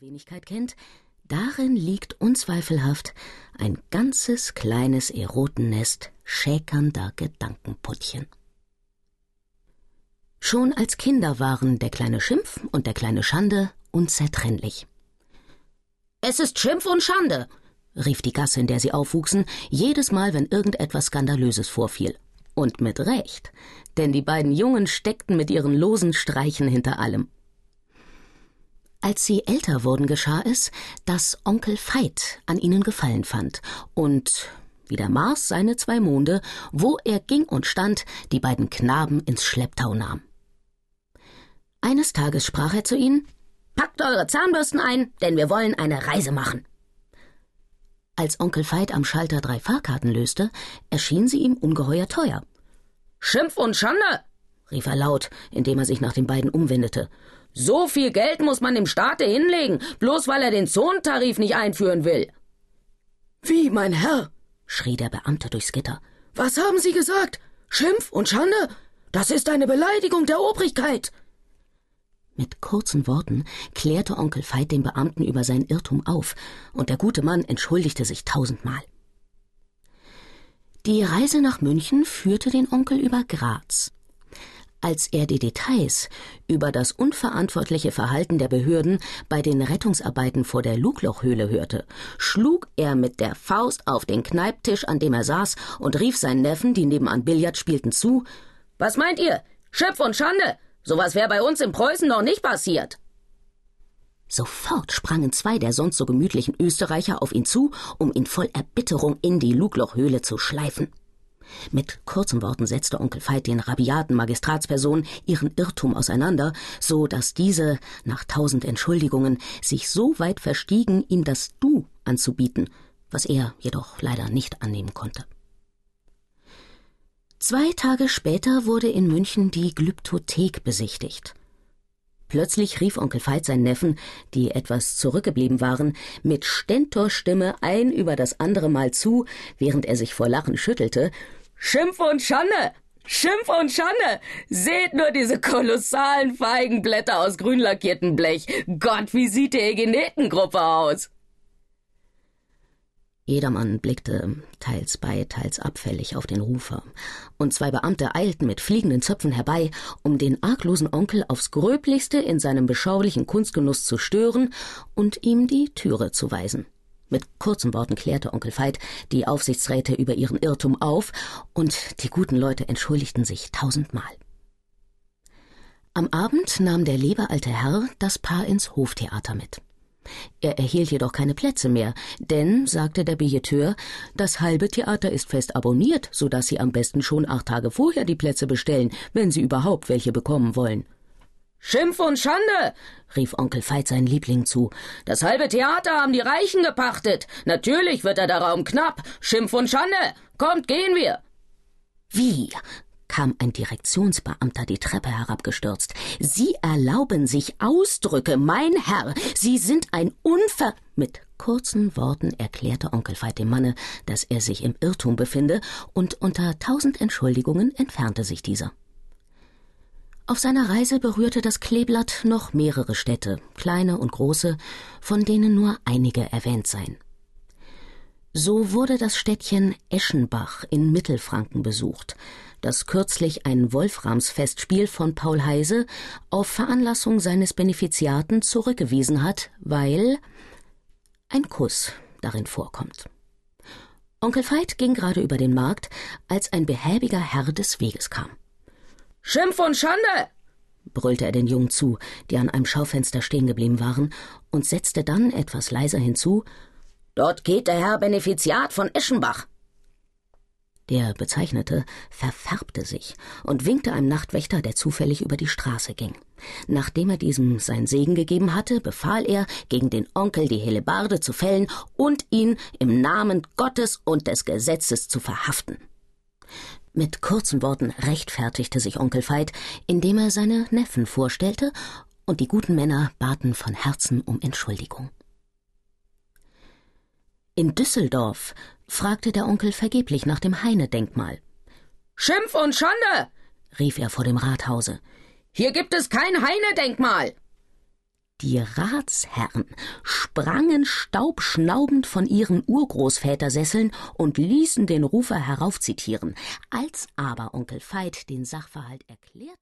Wenigkeit kennt, darin liegt unzweifelhaft ein ganzes kleines Erotennest schäkernder Gedankenputtchen. Schon als Kinder waren der kleine Schimpf und der kleine Schande unzertrennlich. Es ist Schimpf und Schande, rief die Gasse, in der sie aufwuchsen, jedes Mal, wenn irgendetwas Skandalöses vorfiel. Und mit Recht, denn die beiden Jungen steckten mit ihren losen Streichen hinter allem. Als sie älter wurden, geschah es, dass Onkel Veit an ihnen Gefallen fand und, wie der Mars seine zwei Monde, wo er ging und stand, die beiden Knaben ins Schlepptau nahm. Eines Tages sprach er zu ihnen Packt eure Zahnbürsten ein, denn wir wollen eine Reise machen. Als Onkel Veit am Schalter drei Fahrkarten löste, erschien sie ihm ungeheuer teuer. Schimpf und Schande! Rief er laut, indem er sich nach den beiden umwendete. So viel Geld muss man dem Staate hinlegen, bloß weil er den Zonentarif nicht einführen will. Wie, mein Herr? schrie der Beamte durchs Gitter. Was haben Sie gesagt? Schimpf und Schande? Das ist eine Beleidigung der Obrigkeit. Mit kurzen Worten klärte Onkel Veit den Beamten über sein Irrtum auf, und der gute Mann entschuldigte sich tausendmal. Die Reise nach München führte den Onkel über Graz. Als er die Details über das unverantwortliche Verhalten der Behörden bei den Rettungsarbeiten vor der Luglochhöhle hörte, schlug er mit der Faust auf den Kneiptisch, an dem er saß, und rief seinen Neffen, die nebenan Billard spielten, zu Was meint ihr? Schimpf und Schande. Sowas wäre bei uns in Preußen noch nicht passiert. Sofort sprangen zwei der sonst so gemütlichen Österreicher auf ihn zu, um ihn voll Erbitterung in die Luglochhöhle zu schleifen. Mit kurzen Worten setzte Onkel Veit den rabiaten Magistratspersonen ihren Irrtum auseinander, so dass diese, nach tausend Entschuldigungen, sich so weit verstiegen, ihm das Du anzubieten, was er jedoch leider nicht annehmen konnte. Zwei Tage später wurde in München die Glyptothek besichtigt. Plötzlich rief Onkel Veit seinen Neffen, die etwas zurückgeblieben waren, mit Stentorstimme ein über das andere Mal zu, während er sich vor Lachen schüttelte, Schimpf und Schande! Schimpf und Schande! Seht nur diese kolossalen Feigenblätter aus grün lackiertem Blech. Gott, wie sieht die Egenetengruppe aus? Jedermann blickte teils bei, teils abfällig auf den Rufer, und zwei Beamte eilten mit fliegenden Zöpfen herbei, um den arglosen Onkel aufs gröblichste in seinem beschaulichen Kunstgenuss zu stören und ihm die Türe zu weisen. Mit kurzen Worten klärte Onkel Veit die Aufsichtsräte über ihren Irrtum auf, und die guten Leute entschuldigten sich tausendmal. Am Abend nahm der liebe alte Herr das Paar ins Hoftheater mit. Er erhielt jedoch keine Plätze mehr, denn, sagte der Billeteur, das halbe Theater ist fest abonniert, so dass Sie am besten schon acht Tage vorher die Plätze bestellen, wenn Sie überhaupt welche bekommen wollen. Schimpf und Schande, rief Onkel Veit seinen Liebling zu. Das halbe Theater haben die Reichen gepachtet. Natürlich wird da der Raum knapp. Schimpf und Schande. Kommt, gehen wir. Wie? kam ein Direktionsbeamter die Treppe herabgestürzt. Sie erlauben sich Ausdrücke, mein Herr. Sie sind ein Unver. Mit kurzen Worten erklärte Onkel Veit dem Manne, dass er sich im Irrtum befinde, und unter tausend Entschuldigungen entfernte sich dieser. Auf seiner Reise berührte das Kleeblatt noch mehrere Städte, kleine und große, von denen nur einige erwähnt seien. So wurde das Städtchen Eschenbach in Mittelfranken besucht, das kürzlich ein Wolframsfestspiel von Paul Heise auf Veranlassung seines Benefiziaten zurückgewiesen hat, weil ein Kuss darin vorkommt. Onkel Veit ging gerade über den Markt, als ein behäbiger Herr des Weges kam. Schimpf und Schande! brüllte er den Jungen zu, die an einem Schaufenster stehen geblieben waren, und setzte dann etwas leiser hinzu Dort geht der Herr Benefiziat von Eschenbach. Der Bezeichnete verfärbte sich und winkte einem Nachtwächter, der zufällig über die Straße ging. Nachdem er diesem sein Segen gegeben hatte, befahl er, gegen den Onkel die Hellebarde zu fällen und ihn im Namen Gottes und des Gesetzes zu verhaften. Mit kurzen Worten rechtfertigte sich Onkel Veit, indem er seine Neffen vorstellte, und die guten Männer baten von Herzen um Entschuldigung. In Düsseldorf fragte der Onkel vergeblich nach dem Heine-Denkmal. Schimpf und Schande! rief er vor dem Rathause. Hier gibt es kein Heine-Denkmal! Die Ratsherren sprangen staubschnaubend von ihren Urgroßvätersesseln und ließen den Rufer heraufzitieren. Als aber Onkel Veit den Sachverhalt erklärte,